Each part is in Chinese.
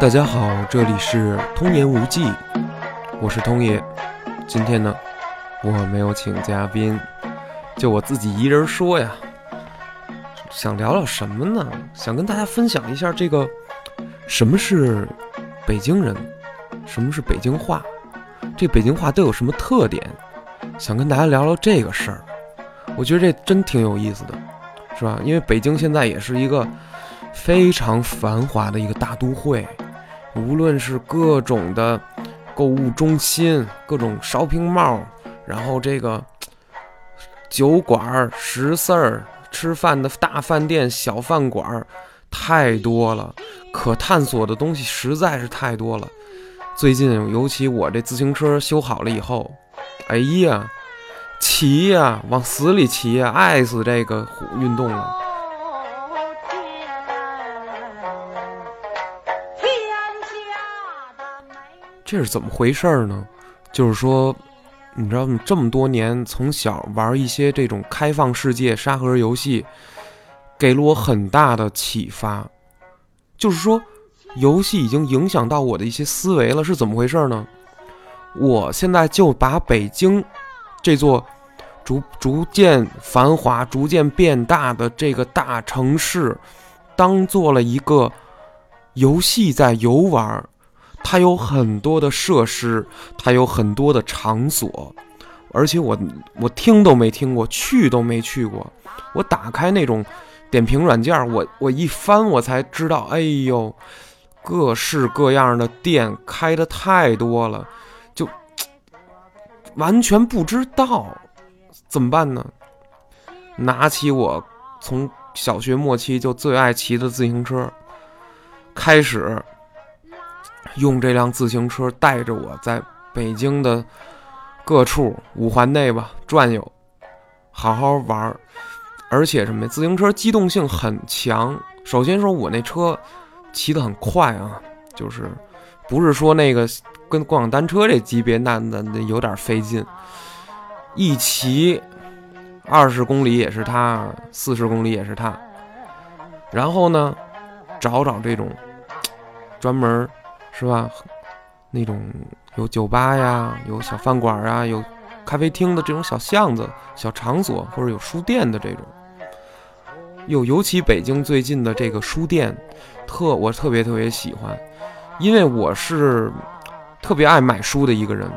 大家好，这里是通言无忌，我是通爷。今天呢，我没有请嘉宾，就我自己一人说呀。想聊聊什么呢？想跟大家分享一下这个什么是北京人，什么是北京话，这北京话都有什么特点？想跟大家聊聊这个事儿。我觉得这真挺有意思的，是吧？因为北京现在也是一个非常繁华的一个大都会。无论是各种的购物中心、各种 shopping mall，然后这个酒馆、食肆儿、吃饭的大饭店、小饭馆，太多了，可探索的东西实在是太多了。最近，尤其我这自行车修好了以后，哎呀，骑呀，往死里骑呀，爱死这个运动了。这是怎么回事呢？就是说，你知道吗？这么多年，从小玩一些这种开放世界沙盒游戏，给了我很大的启发。就是说，游戏已经影响到我的一些思维了，是怎么回事呢？我现在就把北京这座逐逐渐繁华、逐渐变大的这个大城市，当做了一个游戏在游玩。它有很多的设施，它有很多的场所，而且我我听都没听过，去都没去过。我打开那种点评软件，我我一翻，我才知道，哎呦，各式各样的店开的太多了，就完全不知道怎么办呢？拿起我从小学末期就最爱骑的自行车，开始。用这辆自行车带着我在北京的各处五环内吧转悠，好好玩儿。而且什么呀？自行车机动性很强。首先说，我那车骑得很快啊，就是不是说那个跟共享单车这级别，那那那有点费劲。一骑二十公里也是它，四十公里也是它。然后呢，找找这种专门。是吧？那种有酒吧呀，有小饭馆啊，有咖啡厅的这种小巷子、小场所，或者有书店的这种。又尤其北京最近的这个书店，特我特别特别喜欢，因为我是特别爱买书的一个人。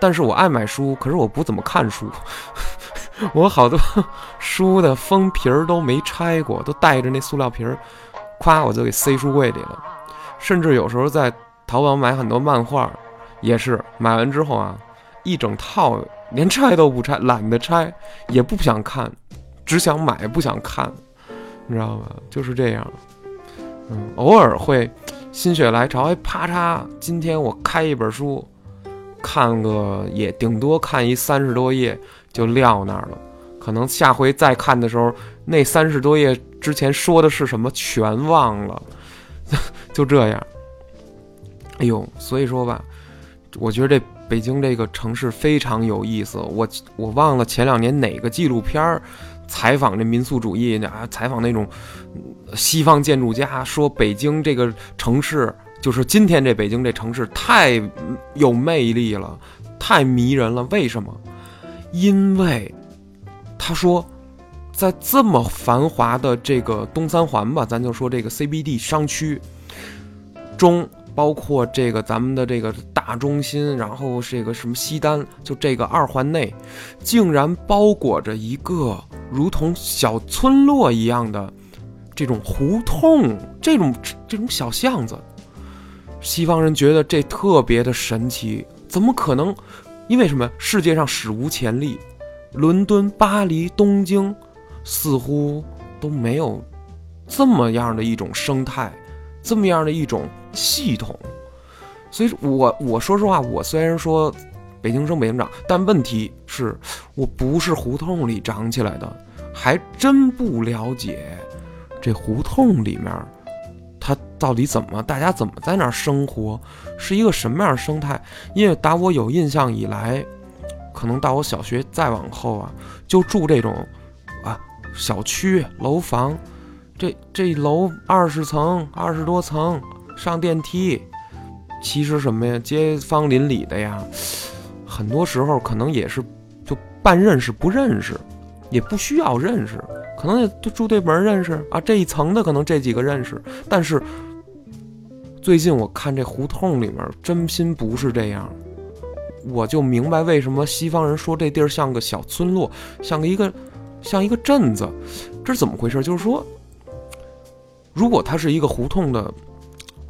但是我爱买书，可是我不怎么看书。我好多书的封皮儿都没拆过，都带着那塑料皮儿，咵我就给塞书柜里了。甚至有时候在。淘宝买很多漫画，也是买完之后啊，一整套连拆都不拆，懒得拆，也不想看，只想买不想看，你知道吗？就是这样。嗯，偶尔会心血来潮，哎，啪嚓，今天我开一本书，看个也顶多看一三十多页就撂那儿了。可能下回再看的时候，那三十多页之前说的是什么全忘了，就这样。哎呦，所以说吧，我觉得这北京这个城市非常有意思。我我忘了前两年哪个纪录片儿采访这民宿主义啊，采访那种西方建筑家，说北京这个城市就是今天这北京这城市太有魅力了，太迷人了。为什么？因为他说，在这么繁华的这个东三环吧，咱就说这个 CBD 商区中。包括这个咱们的这个大中心，然后这个什么西单，就这个二环内，竟然包裹着一个如同小村落一样的这种胡同，这种这种小巷子。西方人觉得这特别的神奇，怎么可能？因为什么？世界上史无前例，伦敦、巴黎、东京似乎都没有这么样的一种生态。这么样的一种系统，所以，我我说实话，我虽然说北京生北京长，但问题是我不是胡同里长起来的，还真不了解这胡同里面它到底怎么，大家怎么在那儿生活，是一个什么样的生态？因为打我有印象以来，可能到我小学再往后啊，就住这种啊小区楼房。这这楼二十层，二十多层，上电梯，其实什么呀，街坊邻里的呀，很多时候可能也是就半认识不认识，也不需要认识，可能也就住对门认识啊，这一层的可能这几个认识，但是最近我看这胡同里面真心不是这样。我就明白为什么西方人说这地儿像个小村落，像一个，像一个镇子，这是怎么回事？就是说，如果它是一个胡同的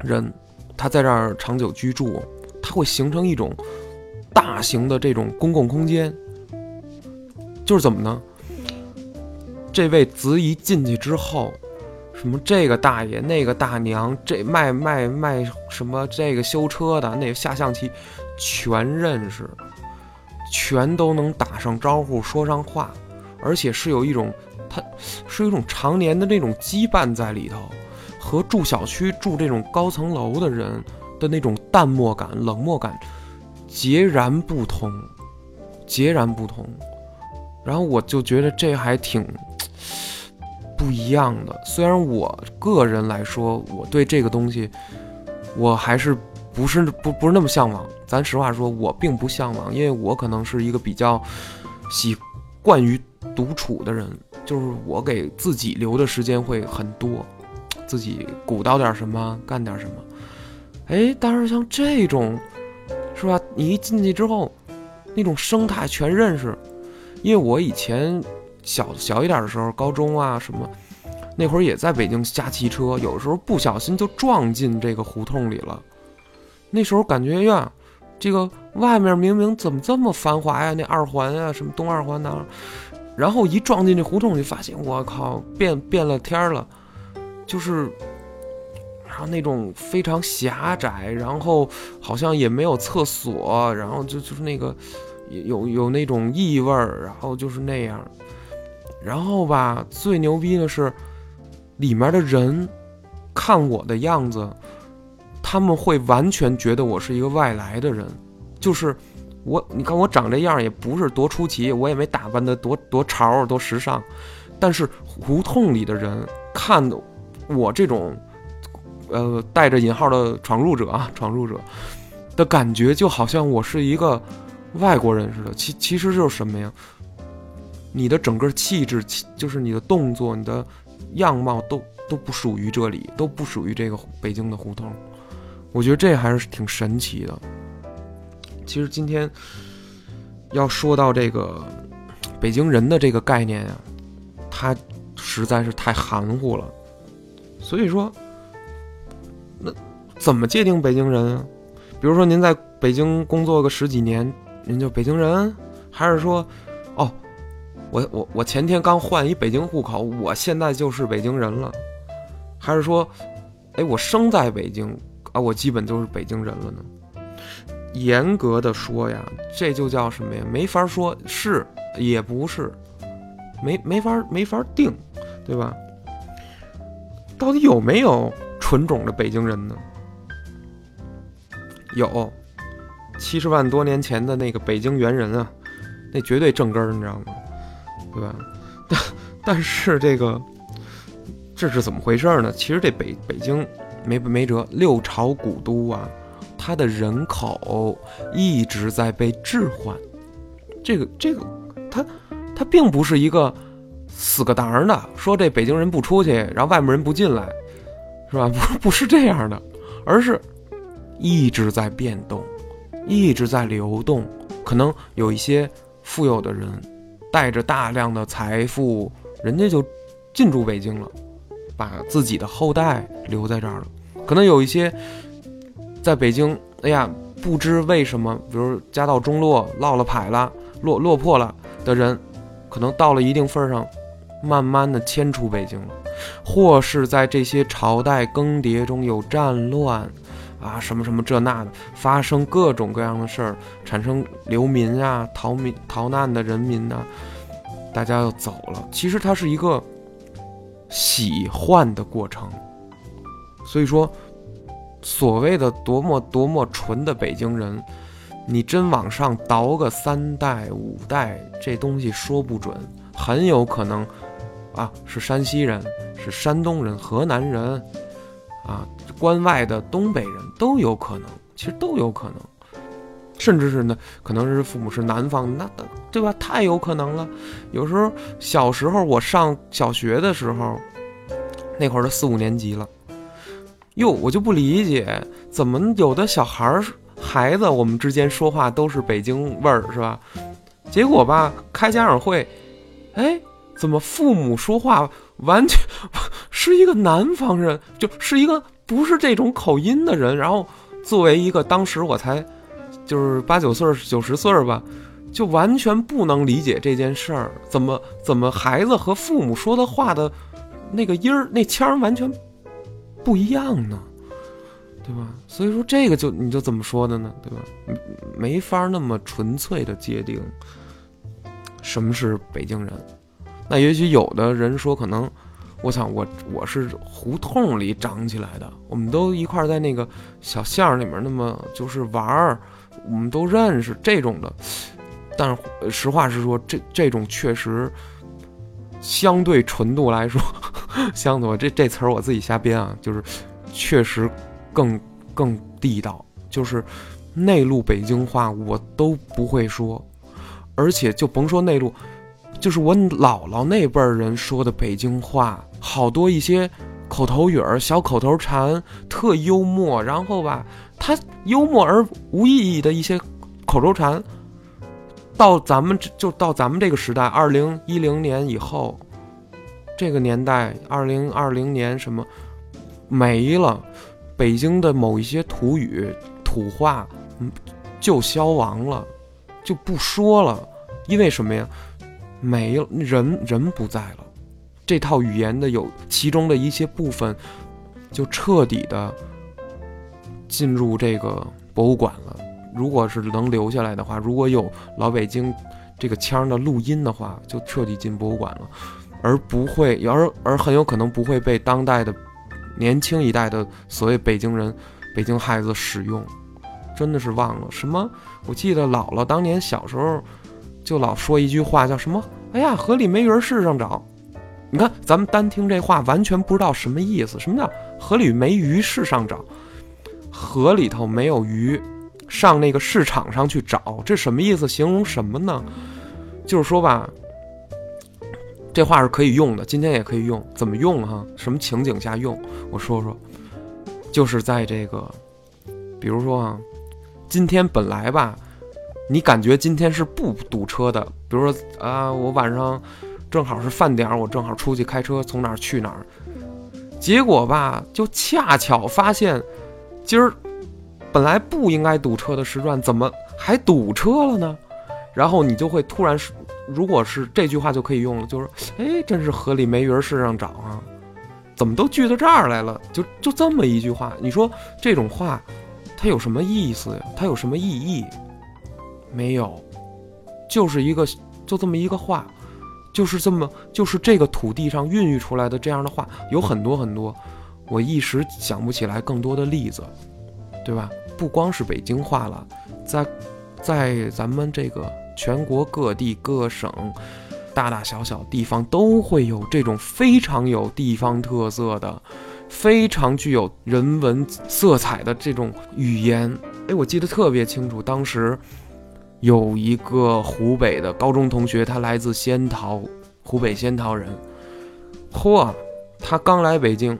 人，他在这儿长久居住，他会形成一种大型的这种公共空间。就是怎么呢？这位子怡进去之后，什么这个大爷、那个大娘，这卖卖卖什么这个修车的，那个下象棋。全认识，全都能打上招呼，说上话，而且是有一种，他是有一种常年的这种羁绊在里头，和住小区住这种高层楼的人的那种淡漠感、冷漠感截然不同，截然不同。然后我就觉得这还挺不一样的。虽然我个人来说，我对这个东西，我还是。不是不不是那么向往，咱实话说，我并不向往，因为我可能是一个比较习惯于独处的人，就是我给自己留的时间会很多，自己鼓捣点什么，干点什么。哎，但是像这种，是吧？你一进去之后，那种生态全认识，因为我以前小小一点的时候，高中啊什么，那会儿也在北京瞎骑车，有时候不小心就撞进这个胡同里了。那时候感觉呀，这个外面明明怎么这么繁华呀？那二环啊，什么东二环的，然后一撞进这胡同，就发现我靠，变变了天了，就是，然后那种非常狭窄，然后好像也没有厕所，然后就就是那个有有那种异味儿，然后就是那样，然后吧，最牛逼的是，里面的人看我的样子。他们会完全觉得我是一个外来的人，就是我，你看我长这样也不是多出奇，我也没打扮的多多潮多时尚，但是胡同里的人看我这种，呃，带着引号的闯入者啊，闯入者的感觉，就好像我是一个外国人似的。其其实就是什么呀？你的整个气质，就是你的动作，你的样貌都都不属于这里，都不属于这个北京的胡同。我觉得这还是挺神奇的。其实今天要说到这个北京人的这个概念啊，它实在是太含糊了。所以说，那怎么界定北京人啊？比如说您在北京工作个十几年，您就北京人？还是说，哦，我我我前天刚换一北京户口，我现在就是北京人了？还是说，哎，我生在北京？啊，我基本就是北京人了呢。严格的说呀，这就叫什么呀？没法说，是也不是，没没法没法定，对吧？到底有没有纯种的北京人呢？有，七十万多年前的那个北京猿人啊，那绝对正根儿，你知道吗？对吧？但但是这个这是怎么回事呢？其实这北北京。没没辙，六朝古都啊，它的人口一直在被置换。这个这个，它它并不是一个死个当的，说这北京人不出去，然后外面人不进来，是吧？不不是这样的，而是一直在变动，一直在流动。可能有一些富有的人带着大量的财富，人家就进驻北京了。把自己的后代留在这儿了，可能有一些在北京，哎呀，不知为什么，比如家道中落、落了牌了、落落魄了的人，可能到了一定份上，慢慢的迁出北京了，或是在这些朝代更迭中有战乱，啊，什么什么这那的，发生各种各样的事儿，产生流民啊、逃民逃难的人民呐，大家又走了。其实它是一个。喜换的过程，所以说，所谓的多么多么纯的北京人，你真往上倒个三代五代，这东西说不准，很有可能，啊，是山西人，是山东人，河南人，啊，关外的东北人都有可能，其实都有可能，甚至是呢，可能是父母是南方，那对吧？太有可能了。有时候小时候我上小学的时候，那会儿都四五年级了，哟，我就不理解，怎么有的小孩儿孩子我们之间说话都是北京味儿，是吧？结果吧，开家长会，哎，怎么父母说话完全 是一个南方人，就是一个不是这种口音的人。然后作为一个当时我才就是八九岁、九十岁吧，就完全不能理解这件事儿。怎么怎么孩子和父母说的话的那个音儿、那腔完全不一样呢？对吧？所以说这个就你就怎么说的呢？对吧？没法那么纯粹的界定什么是北京人。那也许有的人说，可能我想我我是胡同里长起来的，我们都一块在那个小巷里面，那么就是玩儿，我们都认识这种的。但是实话实说，这这种确实相对纯度来说，相对这这词儿我自己瞎编啊，就是确实。更更地道，就是内陆北京话我都不会说，而且就甭说内陆，就是我姥姥那辈儿人说的北京话，好多一些口头语儿、小口头禅，特幽默。然后吧，他幽默而无意义的一些口头禅，到咱们就到咱们这个时代，二零一零年以后，这个年代，二零二零年什么没了。北京的某一些土语、土话，嗯，就消亡了，就不说了，因为什么呀？没了，人人不在了，这套语言的有其中的一些部分，就彻底的进入这个博物馆了。如果是能留下来的话，如果有老北京这个腔的录音的话，就彻底进博物馆了，而不会，而而很有可能不会被当代的。年轻一代的所谓北京人、北京孩子使用，真的是忘了什么？我记得姥姥当年小时候就老说一句话，叫什么？哎呀，河里没鱼儿市上找。你看，咱们单听这话，完全不知道什么意思。什么叫河里没鱼市上找？河里头没有鱼，上那个市场上去找，这什么意思？形容什么呢？就是说吧。这话是可以用的，今天也可以用。怎么用哈？什么情景下用？我说说，就是在这个，比如说啊，今天本来吧，你感觉今天是不堵车的。比如说啊，我晚上正好是饭点，我正好出去开车从哪儿去哪儿，结果吧，就恰巧发现今儿本来不应该堵车的时段，怎么还堵车了呢？然后你就会突然。如果是这句话就可以用了，就是哎，真是河里没鱼儿世上找啊，怎么都聚到这儿来了？就就这么一句话，你说这种话，它有什么意思呀？它有什么意义？没有，就是一个就这么一个话，就是这么就是这个土地上孕育出来的这样的话，有很多很多，我一时想不起来更多的例子，对吧？不光是北京话了，在在咱们这个。全国各地各省，大大小小地方都会有这种非常有地方特色的、非常具有人文色彩的这种语言。哎，我记得特别清楚，当时有一个湖北的高中同学，他来自仙桃，湖北仙桃人。嚯，他刚来北京，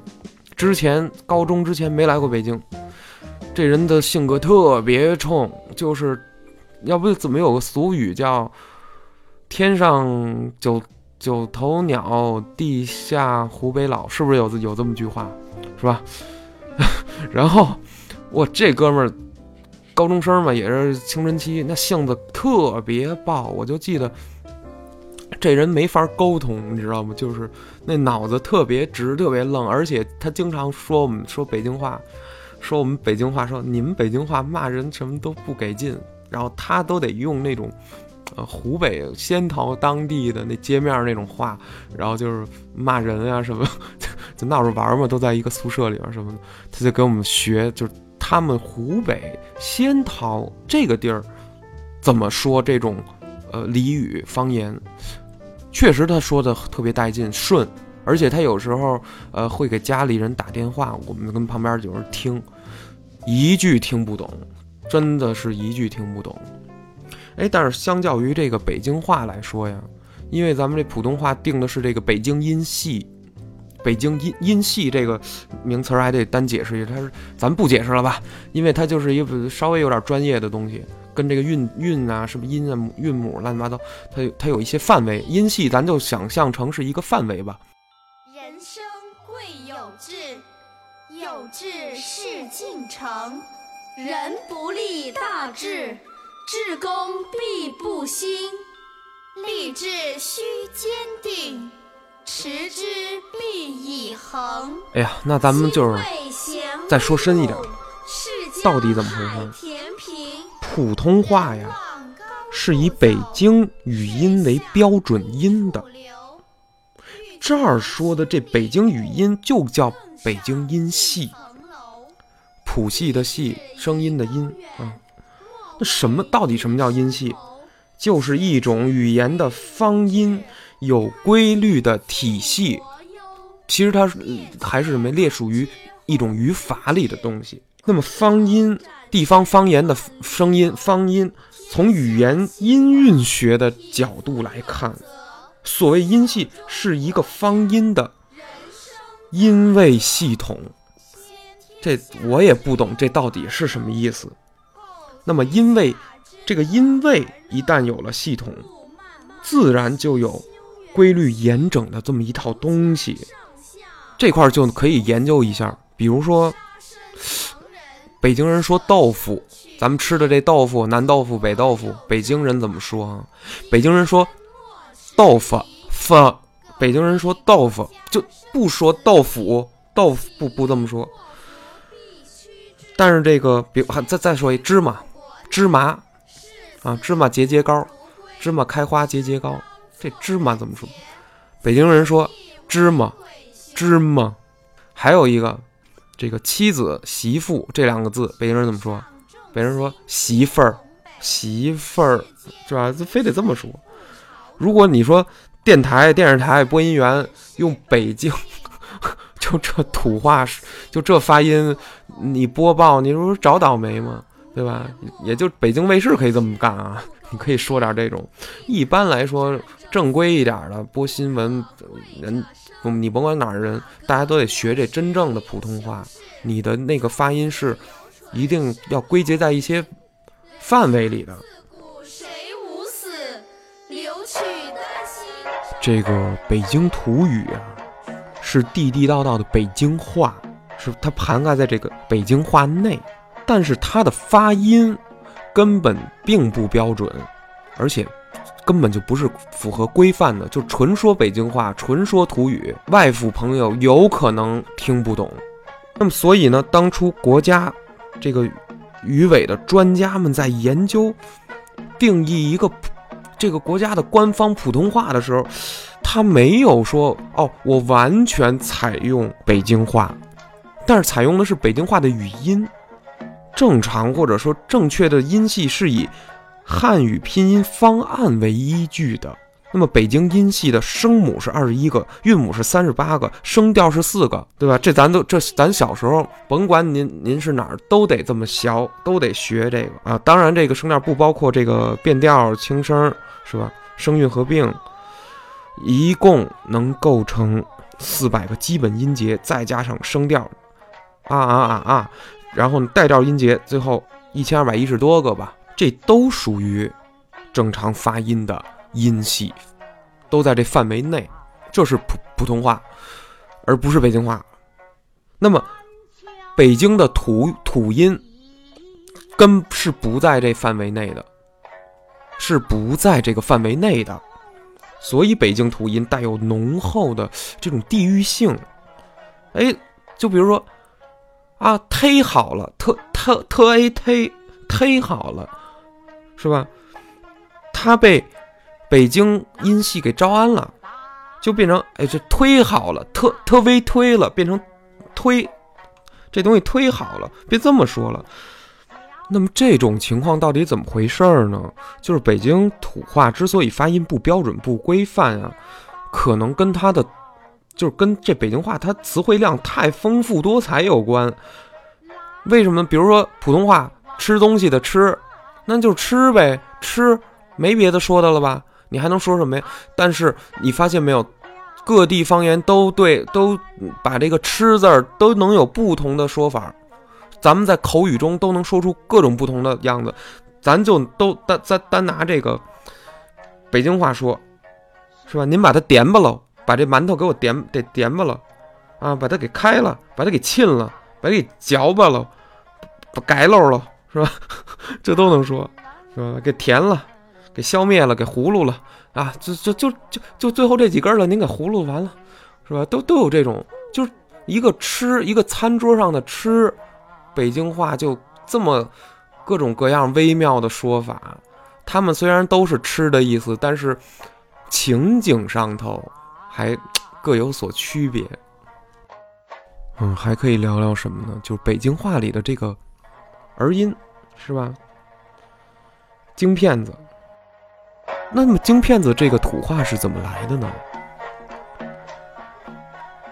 之前高中之前没来过北京。这人的性格特别冲，就是。要不怎么有个俗语叫“天上九九头鸟，地下湖北佬”？是不是有有这么句话，是吧？然后我这哥们儿高中生嘛，也是青春期，那性子特别暴。我就记得这人没法沟通，你知道吗？就是那脑子特别直，特别愣，而且他经常说我们说北京话，说我们北京话，说你们北京话骂人什么都不给劲。然后他都得用那种，呃，湖北仙桃当地的那街面那种话，然后就是骂人啊什么，就闹着玩嘛，都在一个宿舍里边什么的，他就给我们学，就他们湖北仙桃这个地儿怎么说这种呃俚语方言，确实他说的特别带劲顺，而且他有时候呃会给家里人打电话，我们跟旁边有人听，一句听不懂，真的是一句听不懂。哎，但是相较于这个北京话来说呀，因为咱们这普通话定的是这个北京音系。北京音音系这个名词儿还得单解释一下，它是咱不解释了吧？因为它就是一个稍微有点专业的东西，跟这个韵韵啊、什么音啊、韵母乱七八糟，它它有一些范围。音系咱就想象成是一个范围吧。人生贵有志，有志事竟成。人不立大志，志功必不兴。立志须坚定。持之必以恒。哎呀，那咱们就是再说深一点，到底怎么回事？普通话呀，是以北京语音为标准音的。这儿说的这北京语音就叫北京音系，谱系的系，声音的音啊。那什么到底什么叫音系？就是一种语言的方音。有规律的体系，其实它是还是什么？列属于一种语法里的东西。那么方音，地方方言的声音，方音，从语言音韵学的角度来看，所谓音系是一个方音的音位系统。这我也不懂，这到底是什么意思？那么音位，这个音位一旦有了系统，自然就有。规律严整的这么一套东西，这块就可以研究一下。比如说，北京人说豆腐，咱们吃的这豆腐，南豆腐、北豆腐，北京人怎么说啊？北京人说豆腐，腐。北京人说豆腐，就不说豆腐，豆腐不不这么说。但是这个，比再再说一芝麻，芝麻啊，芝麻节节高，芝麻开花节节高。这芝麻怎么说？北京人说芝麻，芝麻。还有一个，这个妻子、媳妇这两个字，北京人怎么说？北京人说媳妇儿，媳妇儿，是吧？非得这么说。如果你说电台、电视台播音员用北京，就这土话，就这发音，你播报，你说找倒霉吗？对吧？也就北京卫视可以这么干啊。你可以说点这种，一般来说正规一点的播新闻人，你甭管哪儿人，大家都得学这真正的普通话。你的那个发音是一定要归结在一些范围里的。这个北京土语啊，是地地道道的北京话，是它涵盖在这个北京话内，但是它的发音。根本并不标准，而且根本就不是符合规范的，就纯说北京话，纯说土语，外府朋友有可能听不懂。那么，所以呢，当初国家这个语委的专家们在研究定义一个这个国家的官方普通话的时候，他没有说哦，我完全采用北京话，但是采用的是北京话的语音。正常或者说正确的音系是以汉语拼音方案为依据的。那么北京音系的声母是二十一个，韵母是三十八个，声调是四个，对吧？这咱都这咱小时候甭管您您是哪儿都得这么学，都得学这个啊。当然这个声调不包括这个变调、轻声，是吧？声韵合并，一共能构成四百个基本音节，再加上声调，啊啊啊啊！然后带调音节，最后一千二百一十多个吧，这都属于正常发音的音系，都在这范围内，这是普普通话，而不是北京话。那么北京的土土音根是不在这范围内的，是不在这个范围内的，所以北京土音带有浓厚的这种地域性。哎，就比如说。啊，忒好了，特特特 a 忒忒好了，是吧？他被北京音系给招安了，就变成哎，这忒好了，特特微忒了，变成推，这东西忒好了，别这么说了。那么这种情况到底怎么回事儿呢？就是北京土话之所以发音不标准、不规范啊，可能跟它的。就是跟这北京话它词汇量太丰富多彩有关。为什么？比如说普通话吃东西的吃，那就吃呗，吃没别的说的了吧？你还能说什么呀？但是你发现没有，各地方言都对，都把这个吃字儿都能有不同的说法。咱们在口语中都能说出各种不同的样子，咱就都单单单拿这个北京话说，是吧？您把它点吧喽，把这馒头给我点得点吧了，啊，把它给开了，把它给沁了，把它给嚼吧喽，把改漏了，是吧？这都能说，是吧？给填了，给消灭了，给葫芦了啊！就就就就就最后这几根了，您给葫芦完了，是吧？都都有这种，就是一个吃一个餐桌上的吃。北京话就这么各种各样微妙的说法，他们虽然都是吃的意思，但是情景上头还各有所区别。嗯，还可以聊聊什么呢？就是北京话里的这个儿音，是吧？京片子。那么京片子这个土话是怎么来的呢？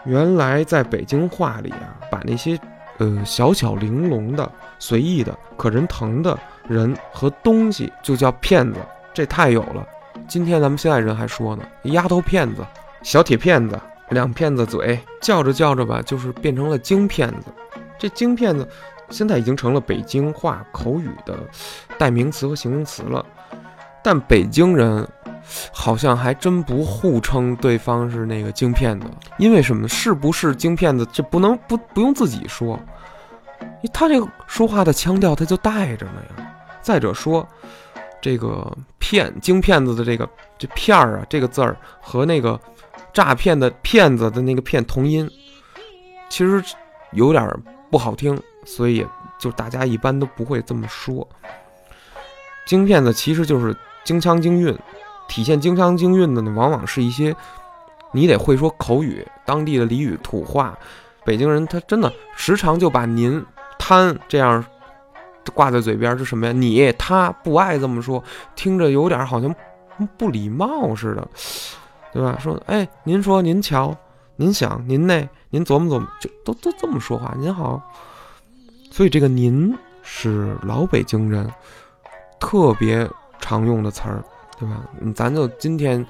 原来在北京话里啊，把那些。呃，小巧玲珑的、随意的、可人疼的人和东西，就叫骗子。这太有了。今天咱们现在人还说呢，丫头片子、小铁片子、两片子嘴，叫着叫着吧，就是变成了京片子。这京片子现在已经成了北京话口语的代名词和形容词了。但北京人好像还真不互称对方是那个京片子，因为什么？是不是京片子？这不能不不用自己说。他这个说话的腔调，他就带着呢呀。再者说，这个骗京骗子的这个这片儿啊，这个字儿和那个诈骗的骗子的那个骗同音，其实有点不好听，所以就大家一般都不会这么说。京片子其实就是京腔京韵，体现京腔京韵的呢，往往是一些你得会说口语，当地的俚语土话。北京人他真的时常就把您。贪这样挂在嘴边是什么呀？你他不爱这么说，听着有点好像不礼貌似的，对吧？说哎，您说您瞧，您想您那，您琢磨琢磨，就都都这么说话。您好，所以这个您是老北京人特别常用的词儿，对吧？咱就今天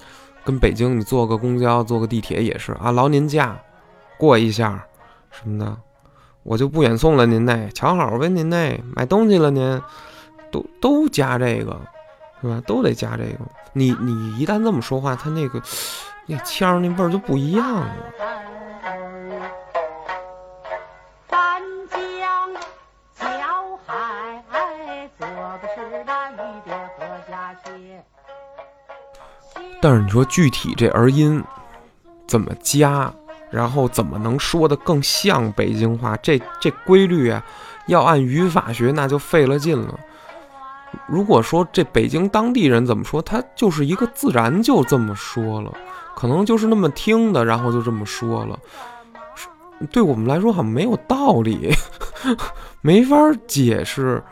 跟北京，你坐个公交，坐个地铁也是啊，劳您驾，过一下什么的。我就不远送了，您那瞧好呗，您那买东西了，您都都加这个，是吧？都得加这个。你你一旦这么说话，他那个那腔那味儿就不一样了。但是你说具体这儿音怎么加？然后怎么能说的更像北京话？这这规律啊，要按语法学那就费了劲了。如果说这北京当地人怎么说，他就是一个自然就这么说了，可能就是那么听的，然后就这么说了。对我们来说好像没有道理，没法解释。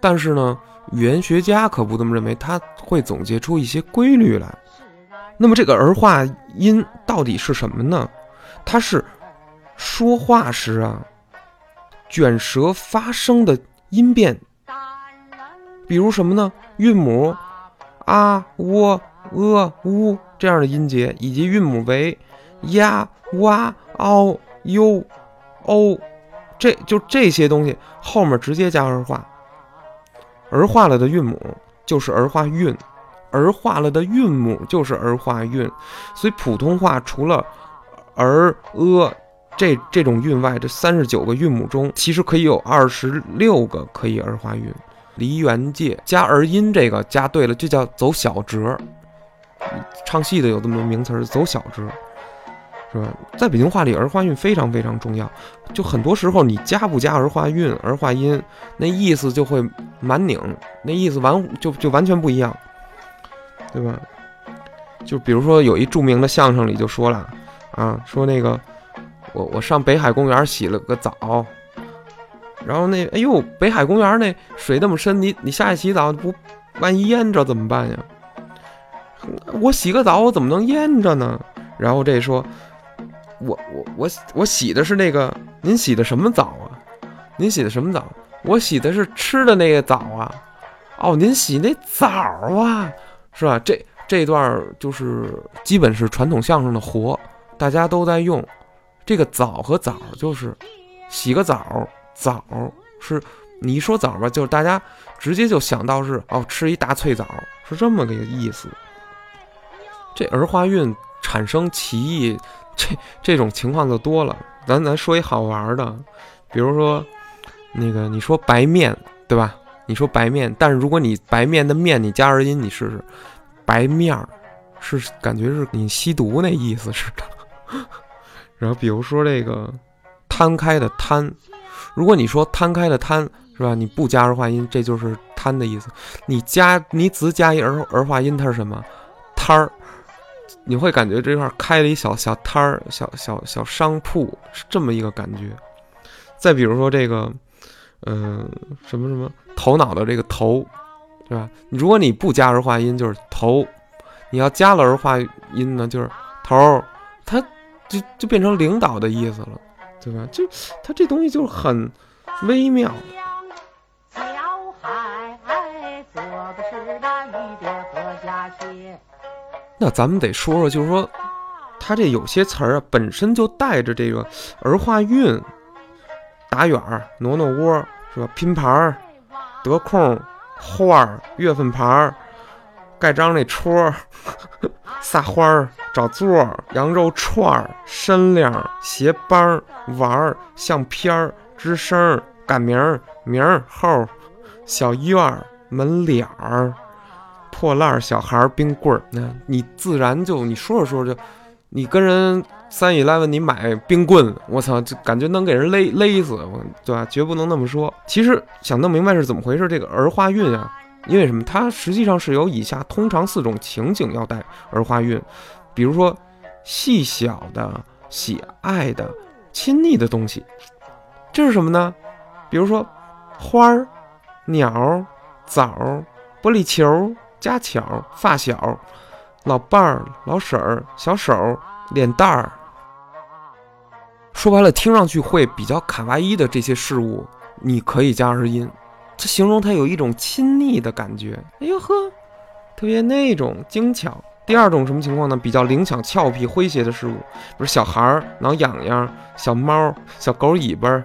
但是呢，语言学家可不这么认为，他会总结出一些规律来。那么这个儿化音到底是什么呢？它是说话时啊，卷舌发声的音变，比如什么呢？韵母啊、喔、呃、呜这样的音节，以及韵母为呀、哇、嗷、呦、哦，这就这些东西后面直接加儿化，儿化了的韵母就是儿化韵，儿化了的韵母就是儿化韵，所以普通话除了儿、呃，这这种韵外，这三十九个韵母中，其实可以有二十六个可以儿化韵。梨园界加儿音，这个加对了，这叫走小折。唱戏的有这么名词儿，走小折，是吧？在北京话里，儿化韵非常非常重要。就很多时候，你加不加儿化韵、儿化音，那意思就会蛮拧，那意思完就就完全不一样，对吧？就比如说有一著名的相声里就说了。啊，说那个，我我上北海公园洗了个澡，然后那哎呦，北海公园那水那么深，你你下去洗澡不，万一淹着怎么办呀？我洗个澡，我怎么能淹着呢？然后这说，我我我我洗的是那个，您洗的什么澡啊？您洗的什么澡？我洗的是吃的那个澡啊。哦，您洗那澡啊，是吧？这这段就是基本是传统相声的活，大家都在用。这个澡和澡就是洗个澡，澡是你一说澡吧，就是大家直接就想到是哦，吃一大脆枣，是这么个意思。这儿化韵产生歧义，这这种情况就多了。咱咱说一好玩的，比如说那个你说白面，对吧？你说白面，但是如果你白面的面你加儿音，你试试，白面儿，是感觉是你吸毒那意思似的。然后比如说这个摊开的摊，如果你说摊开的摊，是吧？你不加儿化音，这就是摊的意思。你加你只加一儿儿化音，它是什么？摊儿。你会感觉这块开了一小小摊儿，小小小商铺，是这么一个感觉。再比如说这个，嗯，什么什么头脑的这个头，对吧？如果你不加儿化音，就是头；你要加了儿化音呢，就是头。它就就变成领导的意思了，对吧？就它这东西就是很微妙。那咱们得说说，就是说，它这有些词儿啊，本身就带着这个儿化韵，打远儿、挪挪窝，是吧？拼盘儿、得空、画儿、月份牌儿、盖章那戳儿、撒欢儿、找座儿、羊肉串儿、身量、鞋帮儿、玩儿、相片儿、吱声儿、赶名儿、名儿后、小院儿、门脸儿。破烂儿小孩儿冰棍儿，那你自然就你说着说着就，你跟人三 eleven 你买冰棍，我操，就感觉能给人勒勒死，对吧？绝不能那么说。其实想弄明白是怎么回事，这个儿化韵啊，因为什么？它实际上是有以下通常四种情景要带儿化韵，比如说细小的、喜爱的、亲昵的东西，这是什么呢？比如说花儿、鸟、枣、玻璃球。家巧、发小、老伴儿、老婶儿、小手、脸蛋儿，说白了，听上去会比较卡哇伊的这些事物，你可以加儿音，这形容它有一种亲昵的感觉。哎呦呵，特别那种精巧。第二种什么情况呢？比较灵巧、俏皮、诙谐的事物，比如小孩儿挠痒痒、小猫、小狗尾巴。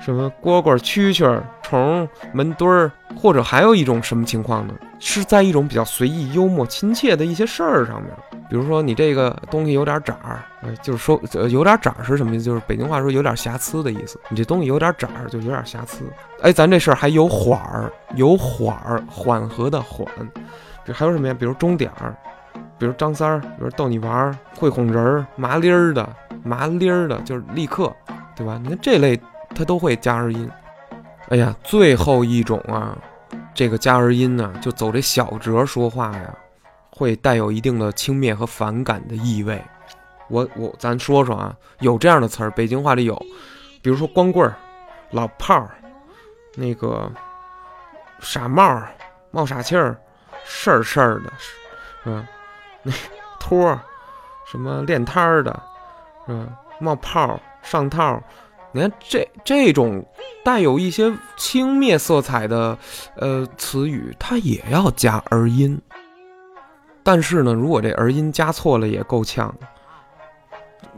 什么蝈蝈、蛐蛐、虫、门墩儿，或者还有一种什么情况呢？是在一种比较随意、幽默、亲切的一些事儿上面。比如说，你这个东西有点褶儿，就是说有点褶儿是什么意思？就是北京话说有点瑕疵的意思。你这东西有点褶儿，就有点瑕疵。哎，咱这事儿还有缓儿，有缓儿，缓和的缓。这还有什么呀？比如钟点儿，比如张三儿，比如逗你玩儿，会哄人儿，麻利儿的，麻利儿的，就是立刻，对吧？你看这类。它都会加儿音，哎呀，最后一种啊，这个加儿音呢，就走这小折说话呀，会带有一定的轻蔑和反感的意味。我我咱说说啊，有这样的词儿，北京话里有，比如说光棍儿、老炮儿、那个傻帽、冒傻气儿、事儿事儿的，是吧？那托儿，什么练摊儿的，是吧？冒泡上套。你看这这种带有一些轻蔑色彩的呃词语，它也要加儿音。但是呢，如果这儿音加错了也够呛。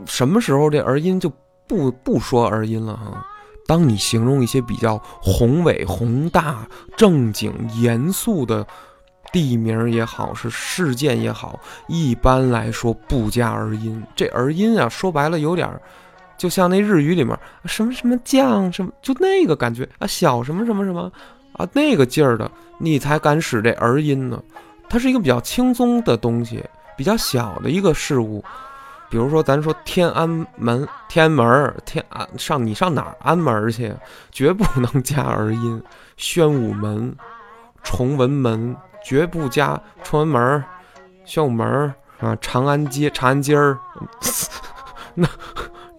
什么时候这儿音就不不说儿音了哈？当你形容一些比较宏伟、宏大、正经、严肃的地名也好，是事件也好，一般来说不加儿音。这儿音啊，说白了有点。就像那日语里面什么什么酱什么，就那个感觉啊，小什么什么什么啊，那个劲儿的，你才敢使这儿音呢。它是一个比较轻松的东西，比较小的一个事物。比如说，咱说天安门、天安门、天安上，你上哪儿安门去？绝不能加儿音。宣武门、崇文门，绝不加崇文门、宣武门啊。长安街、长安街儿，那。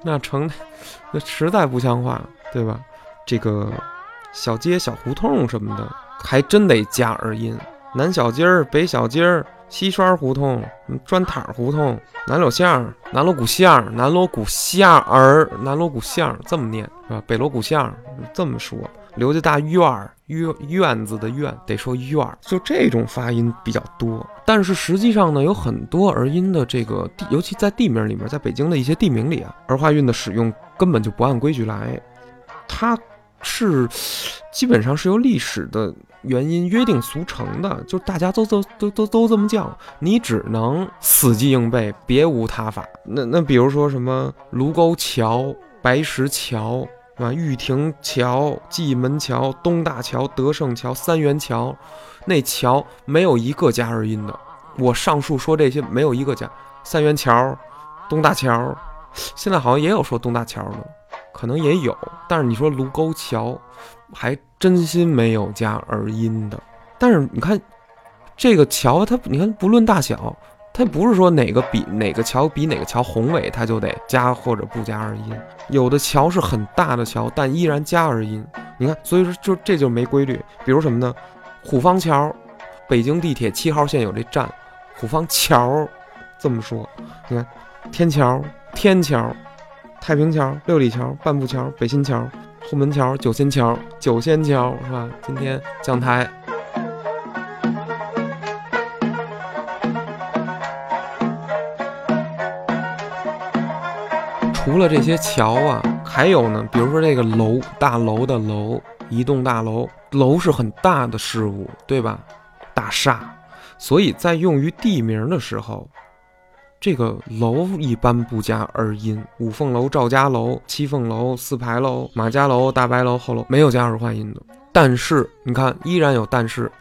那成，那实在不像话，对吧？这个小街、小胡同什么的，还真得加儿音。南小街儿、北小街儿、西栓胡同、砖塔胡同、南锣巷、南锣鼓巷、南锣鼓巷儿、南锣鼓巷这么念是吧？北锣鼓巷这么说。刘家大院儿院院子的院得说院儿，就这种发音比较多。但是实际上呢，有很多儿音的这个地，尤其在地名里面，在北京的一些地名里啊，儿化韵的使用根本就不按规矩来，它是基本上是由历史的原因约定俗成的，就大家都都都都都这么叫，你只能死记硬背，别无他法。那那比如说什么卢沟桥、白石桥。啊，玉亭桥、蓟门桥、东大桥、德胜桥、三元桥，那桥没有一个加儿音的。我上述说这些没有一个加。三元桥、东大桥，现在好像也有说东大桥的，可能也有。但是你说卢沟桥，还真心没有加儿音的。但是你看这个桥，它你看不论大小。它不是说哪个比哪个桥比哪个桥宏伟，它就得加或者不加二音。有的桥是很大的桥，但依然加二音。你看，所以说就这就没规律。比如什么呢？虎坊桥，北京地铁七号线有这站，虎坊桥，这么说。你看，天桥、天桥、太平桥、六里桥、半步桥、北新桥、后门桥、九仙桥、九仙桥，是吧？今天讲台。除了这些桥啊，还有呢，比如说这个楼，大楼的楼，一栋大楼，楼是很大的事物，对吧？大厦，所以在用于地名的时候，这个楼一般不加儿音。五凤楼、赵家楼、七凤楼、四牌楼、马家楼、大白楼、后楼没有加儿化音的。但是你看，依然有但是，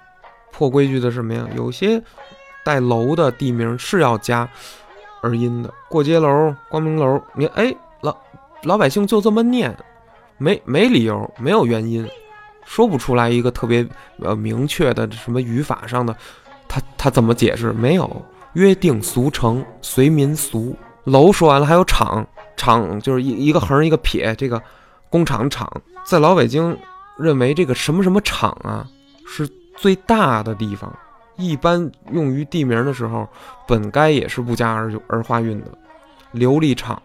破规矩的什么呀？有些带楼的地名是要加。儿音的过街楼、光明楼，你哎老老百姓就这么念，没没理由，没有原因，说不出来一个特别呃明确的什么语法上的，他他怎么解释？没有约定俗成，随民俗。楼说完了，还有厂，厂就是一一个横一个撇，这个工厂厂，在老北京认为这个什么什么厂啊，是最大的地方。一般用于地名的时候，本该也是不加儿儿化韵的。琉璃厂、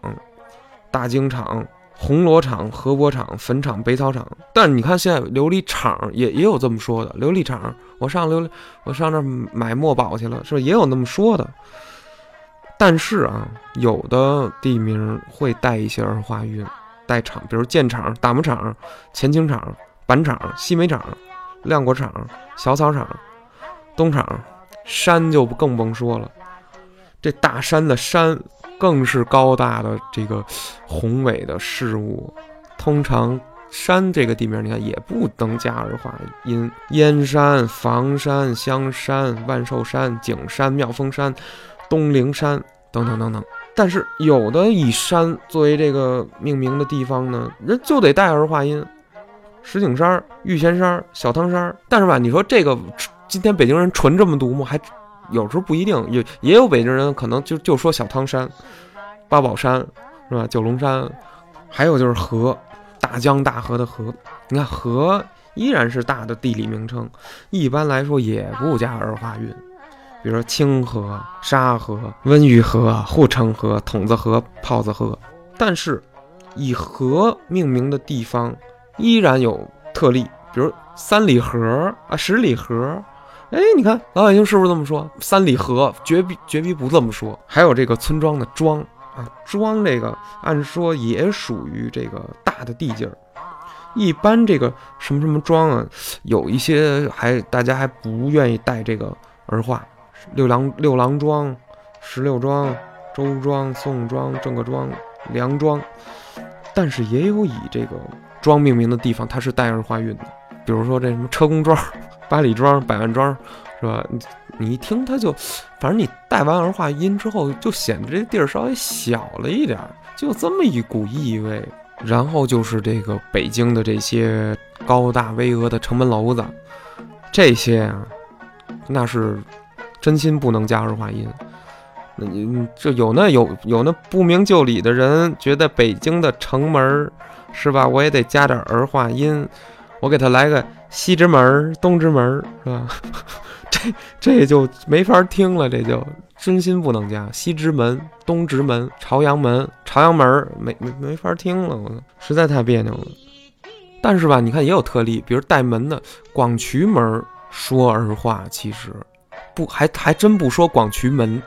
大京厂、红螺厂、河泊厂、坟厂、北草厂。但你看现在琉璃厂也也有这么说的。琉璃厂，我上琉璃，我上那买墨宝去了，是吧？也有那么说的。但是啊，有的地名会带一些儿化韵，带厂，比如建厂、打磨厂、前清厂、板厂、西煤厂、亮果厂、小草厂。东厂山就更甭说了，这大山的山更是高大的这个宏伟的事物。通常山这个地名，你看也不登加儿化音，燕山、房山、香山、万寿山、景山、妙峰山、东陵山等等等等。但是有的以山作为这个命名的地方呢，人就得带儿化音，石景山、玉泉山、小汤山。但是吧，你说这个。今天北京人纯这么读吗？还有时候不一定，也也有北京人可能就就说小汤山、八宝山是吧？九龙山，还有就是河，大江大河的河。你看河依然是大的地理名称，一般来说也不加儿化韵。比如说清河、沙河、温榆河、护城河、筒子河、泡子河。但是以河命名的地方依然有特例，比如三里河啊、十里河。哎，你看老百姓是不是这么说？三里河绝逼绝逼不这么说。还有这个村庄的庄啊，庄这个按说也属于这个大的地界儿。一般这个什么什么庄啊，有一些还大家还不愿意带这个儿化，六郎六郎庄、石榴庄、周庄、宋庄、郑各庄、梁庄。但是也有以这个庄命名的地方，它是带儿化韵的，比如说这什么车公庄。八里庄、百万庄，是吧？你你一听，它就，反正你带完儿化音之后，就显得这地儿稍微小了一点儿，就这么一股意味。然后就是这个北京的这些高大巍峨的城门楼子，这些啊，那是真心不能加儿化音。那你这有那有有那不明就里的人，觉得北京的城门是吧？我也得加点儿儿化音。我给他来个西直门、东直门，是吧？这这就没法听了，这就真心不能加。西直门、东直门、朝阳门、朝阳门没没没法听了，我实在太别扭了。但是吧，你看也有特例，比如带门的广渠门说儿话，其实不还还真不说广渠门，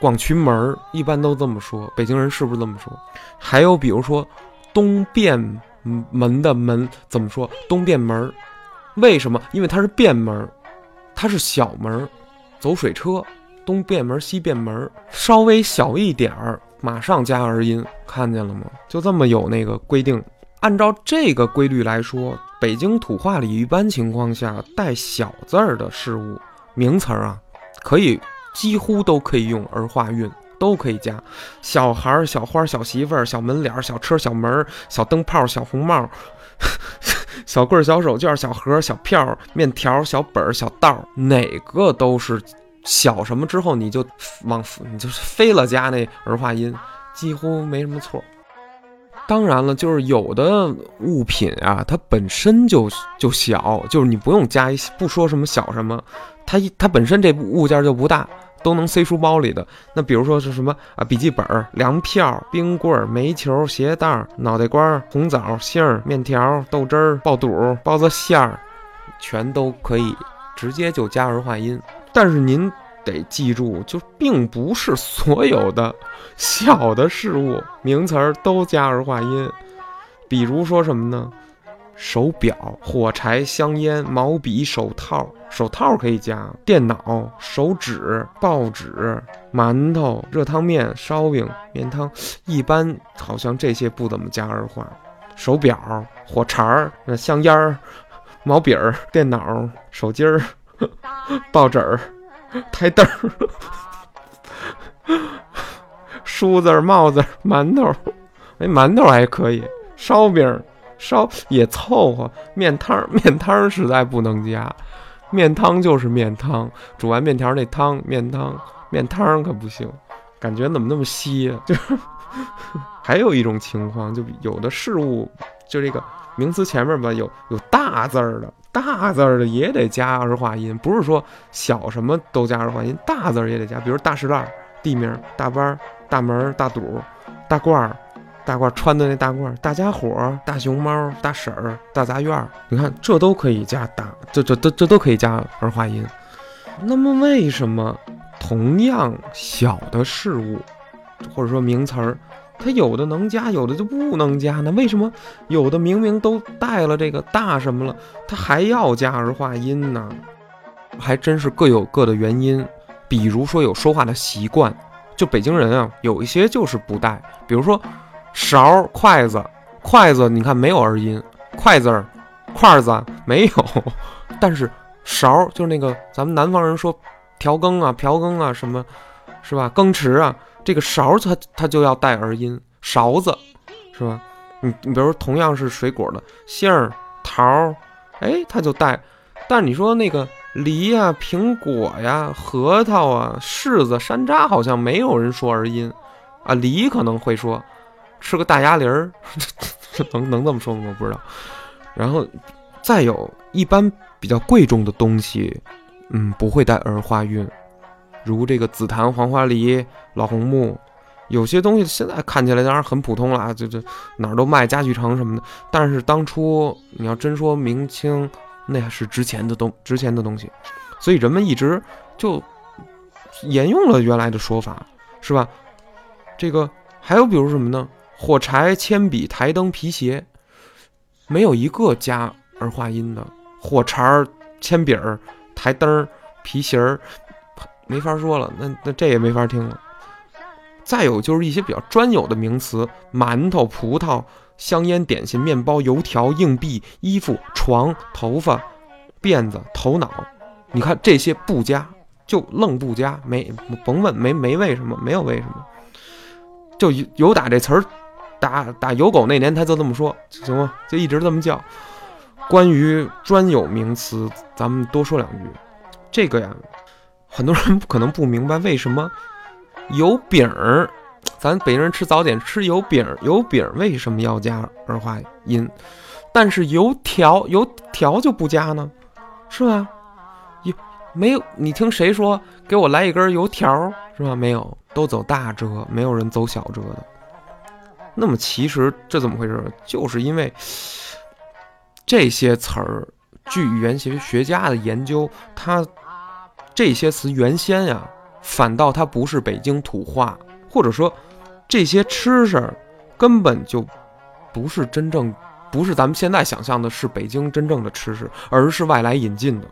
广渠门一般都这么说。北京人是不是这么说？还有比如说东便门的门怎么说？东便门，为什么？因为它是便门，它是小门，走水车。东便门、西便门，稍微小一点儿，马上加儿音，看见了吗？就这么有那个规定。按照这个规律来说，北京土话里一般情况下带小字儿的事物、名词儿啊，可以几乎都可以用儿化韵，都可以加。小孩儿、小花、小媳妇儿、小门脸儿、小车、小门儿、小灯泡、小红帽、小棍儿、小手绢、小盒、小票、面条、小本儿、小道儿，哪个都是小什么之后你就往你就是飞了加那儿化音，几乎没什么错。当然了，就是有的物品啊，它本身就就小，就是你不用加一不说什么小什么，它一它本身这物件就不大，都能塞书包里的。那比如说是什么啊，笔记本、粮票、冰棍、煤球、鞋带、脑袋瓜、红枣、杏儿、面条、豆汁儿、爆肚、包子馅儿，全都可以直接就加儿化音。但是您。得记住，就并不是所有的小的事物名词儿都加儿化音。比如说什么呢？手表、火柴、香烟、毛笔、手套，手套可以加。电脑、手指、报纸、馒头、热汤面、烧饼、面汤，一般好像这些不怎么加儿化。手表、火柴儿、香烟儿、毛笔儿、电脑、手机儿、报纸儿。台灯儿、梳子、帽子、馒头，哎，馒头还可以，烧饼烧也凑合，面汤面汤实在不能加，面汤就是面汤，煮完面条那汤面汤面汤可不行，感觉怎么那么稀啊？就是还有一种情况，就有的事物，就这个名词前面吧，有有大字儿的。大字儿的也得加儿化音，不是说小什么都加儿化音，大字儿也得加。比如大石烂、地名、大班、大门、大堵、大罐儿、大褂穿的那大褂、大家伙儿、大熊猫、大婶儿、大杂院儿，你看这都可以加大，这这这这都可以加儿化音。那么为什么同样小的事物，或者说名词儿？它有的能加，有的就不能加呢？为什么有的明明都带了这个大什么了，它还要加儿化音呢？还真是各有各的原因。比如说有说话的习惯，就北京人啊，有一些就是不带。比如说勺、筷子，筷子你看没有儿音，筷子、筷子没有，但是勺就是那个咱们南方人说调羹啊、瓢羹啊什么，是吧？羹匙啊。这个勺它它就要带儿音，勺子，是吧？你你比如同样是水果的杏儿、桃儿，哎，它就带。但你说那个梨呀、苹果呀、核桃啊、柿子、山楂，好像没有人说儿音啊。梨可能会说，吃个大鸭梨儿，能能这么说吗？我不知道。然后再有一般比较贵重的东西，嗯，不会带儿化韵。如这个紫檀、黄花梨、老红木，有些东西现在看起来当然很普通了，就就哪儿都卖，家具城什么的。但是当初你要真说明清，那是值钱的东，值钱的东西，所以人们一直就沿用了原来的说法，是吧？这个还有比如什么呢？火柴、铅笔、台灯、皮鞋，没有一个加儿化音的。火柴、铅笔、台灯、皮鞋儿。没法说了，那那这也没法听了。再有就是一些比较专有的名词：馒头、葡萄、香烟、点心、面包、油条、硬币、衣服、床、头发、辫子、头脑。你看这些不加，就愣不加，没甭问，没没为什么，没有为什么，就有打这词儿，打打有狗那年他就这么说，行吗？就一直这么叫。关于专有名词，咱们多说两句。这个呀。很多人可能不明白为什么油饼儿，咱北京人吃早点吃油饼儿，油饼为什么要加儿化音？但是油条油条就不加呢，是吧？油没有，你听谁说给我来一根油条是吧？没有，都走大折，没有人走小折的。那么其实这怎么回事？就是因为这些词儿，据语言学学家的研究，它这些词原先呀，反倒它不是北京土话，或者说这些吃食根本就不是真正，不是咱们现在想象的是北京真正的吃食，而是外来引进的。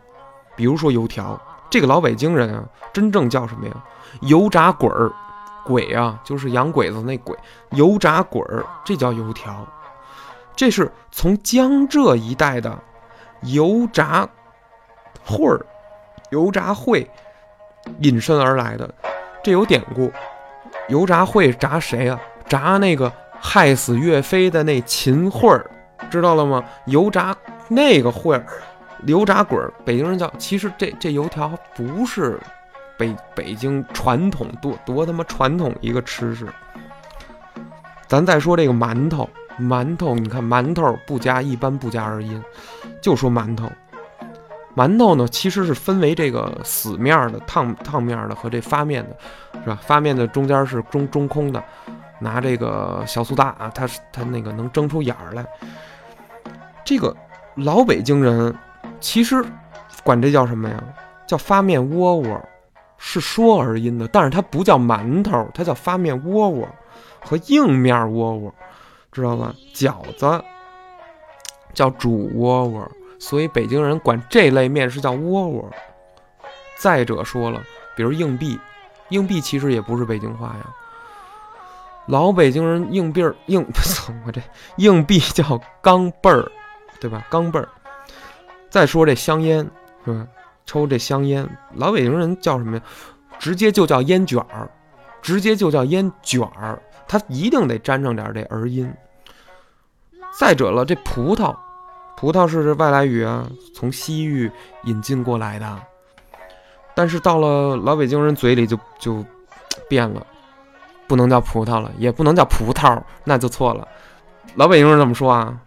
比如说油条，这个老北京人啊，真正叫什么呀？油炸鬼儿。鬼啊，就是洋鬼子那鬼，油炸鬼儿，这叫油条。这是从江浙一带的油炸会儿、油炸会引申而来的。这有典故，油炸会炸谁啊？炸那个害死岳飞的那秦桧儿，知道了吗？油炸那个桧儿，油炸鬼儿，北京人叫。其实这这油条不是。北北京传统多多他妈传统一个吃食，咱再说这个馒头，馒头你看馒头不加一般不加儿音，就说馒头，馒头呢其实是分为这个死面的、烫烫面的和这发面的，是吧？发面的中间是中中空的，拿这个小苏打啊，它是它那个能蒸出眼儿来。这个老北京人其实管这叫什么呀？叫发面窝窝。是说儿音的，但是它不叫馒头，它叫发面窝窝和硬面窝窝，知道吧？饺子叫煮窝窝，所以北京人管这类面是叫窝窝。再者说了，比如硬币，硬币其实也不是北京话呀。老北京人硬币儿硬，我这硬币叫钢镚儿，对吧？钢镚儿。再说这香烟，是吧？抽这香烟，老北京人叫什么呀？直接就叫烟卷儿，直接就叫烟卷儿，它一定得沾上点这儿音。再者了，这葡萄，葡萄是外来语啊，从西域引进过来的，但是到了老北京人嘴里就就变了，不能叫葡萄了，也不能叫葡萄，那就错了。老北京人怎么说啊？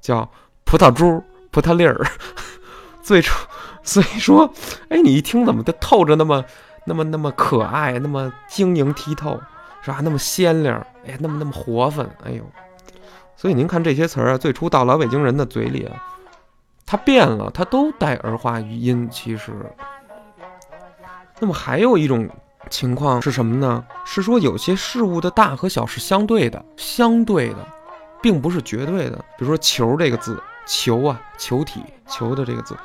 叫葡萄珠、葡萄粒儿，最初。所以说，哎，你一听怎么就透着那么、那么、那么可爱，那么晶莹剔透，是吧？那么鲜亮，哎，那么那么活泛，哎呦！所以您看这些词儿啊，最初到老北京人的嘴里啊，它变了，它都带儿化语音。其实，那么还有一种情况是什么呢？是说有些事物的大和小是相对的，相对的，并不是绝对的。比如说“球”这个字，“球”啊，球体，“球”的这个字。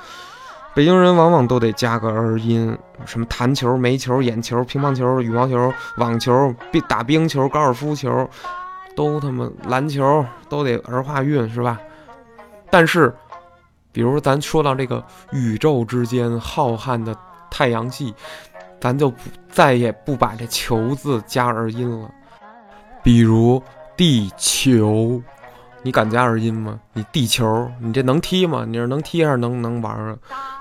北京人往往都得加个儿音，什么弹球、煤球、眼球、乒乓球、羽毛球、网球、冰打冰球、高尔夫球，都他妈篮球都得儿化韵，是吧？但是，比如咱说到这个宇宙之间浩瀚的太阳系，咱就不再也不把这球字加儿音了。比如地球。你敢加儿音吗？你地球，你这能踢吗？你这能踢还是能能玩啊？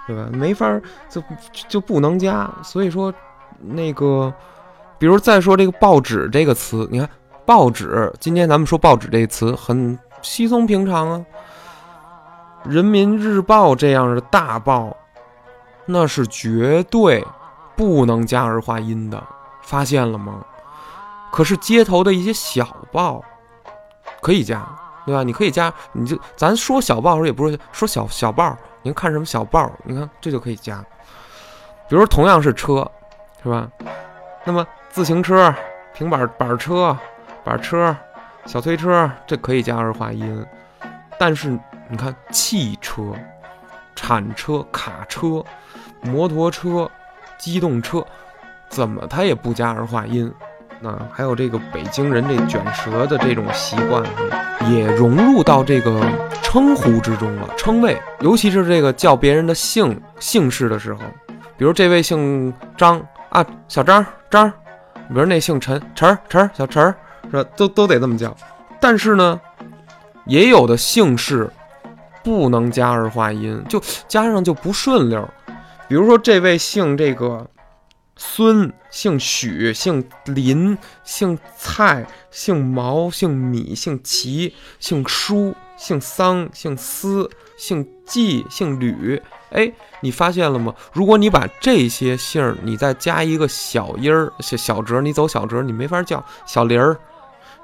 对吧？没法，就就不能加。所以说，那个，比如再说这个报纸这个词，你看报纸，今天咱们说报纸这个词很稀松平常啊。人民日报这样的大报，那是绝对不能加儿化音的，发现了吗？可是街头的一些小报可以加。对吧？你可以加，你就咱说小报时候也不是说小小报，您看什么小报？你看这就可以加。比如同样是车，是吧？那么自行车、平板板车、板车、小推车，这可以加儿化音。但是你看汽车、铲车、卡车、摩托车、机动车，怎么它也不加儿化音？那还有这个北京人这卷舌的这种习惯，也融入到这个称呼之中了。称谓，尤其是这个叫别人的姓姓氏的时候，比如这位姓张啊，小张张；比如那姓陈陈陈小陈，是吧？都都得这么叫。但是呢，也有的姓氏不能加儿化音，就加上就不顺溜。比如说这位姓这个。孙姓许，姓林，姓蔡，姓毛，姓米，姓齐，姓舒，姓桑、姓司、姓季、姓吕。哎，你发现了吗？如果你把这些姓儿，你再加一个小音儿、小小折，你走小折，你没法叫小林儿，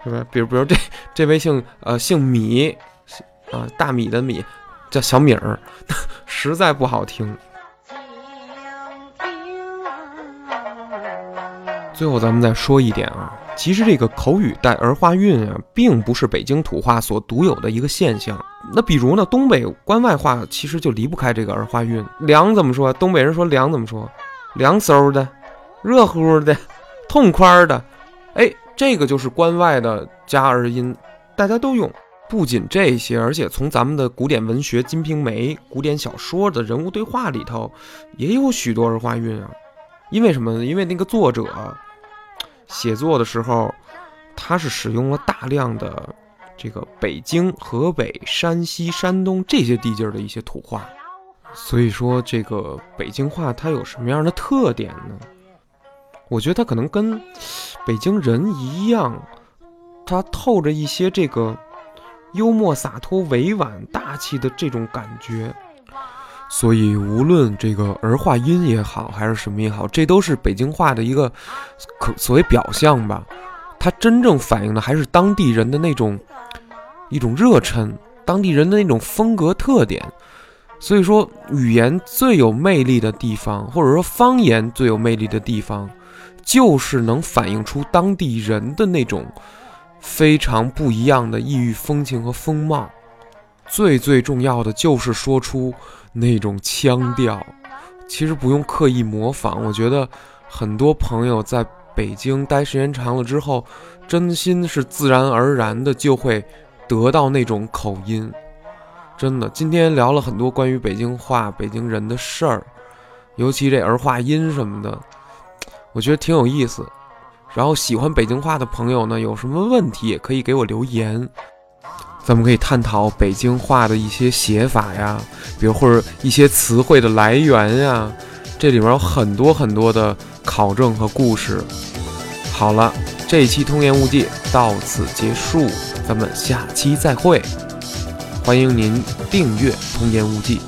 是吧？比如，比如这这位姓呃姓米，啊大米的米，叫小米儿，实在不好听。最后，咱们再说一点啊，其实这个口语带儿化韵啊，并不是北京土话所独有的一个现象。那比如呢，东北关外话其实就离不开这个儿化韵。凉怎么说？东北人说凉怎么说？凉飕的，热乎的，痛快的。哎，这个就是关外的加儿音，大家都用。不仅这些，而且从咱们的古典文学《金瓶梅》、古典小说的人物对话里头，也有许多儿化韵啊。因为什么呢？因为那个作者。写作的时候，他是使用了大量的这个北京、河北、山西、山东这些地界的一些土话，所以说这个北京话它有什么样的特点呢？我觉得它可能跟北京人一样，它透着一些这个幽默、洒脱、委婉、大气的这种感觉。所以，无论这个儿化音也好，还是什么也好，这都是北京话的一个可所谓表象吧。它真正反映的还是当地人的那种一种热忱，当地人的那种风格特点。所以说，语言最有魅力的地方，或者说方言最有魅力的地方，就是能反映出当地人的那种非常不一样的异域风情和风貌。最最重要的就是说出。那种腔调，其实不用刻意模仿。我觉得很多朋友在北京待时间长了之后，真心是自然而然的就会得到那种口音。真的，今天聊了很多关于北京话、北京人的事儿，尤其这儿化音什么的，我觉得挺有意思。然后喜欢北京话的朋友呢，有什么问题也可以给我留言。咱们可以探讨北京话的一些写法呀，比如或者一些词汇的来源呀，这里面有很多很多的考证和故事。好了，这一期《通言无忌》到此结束，咱们下期再会。欢迎您订阅《通言无忌》。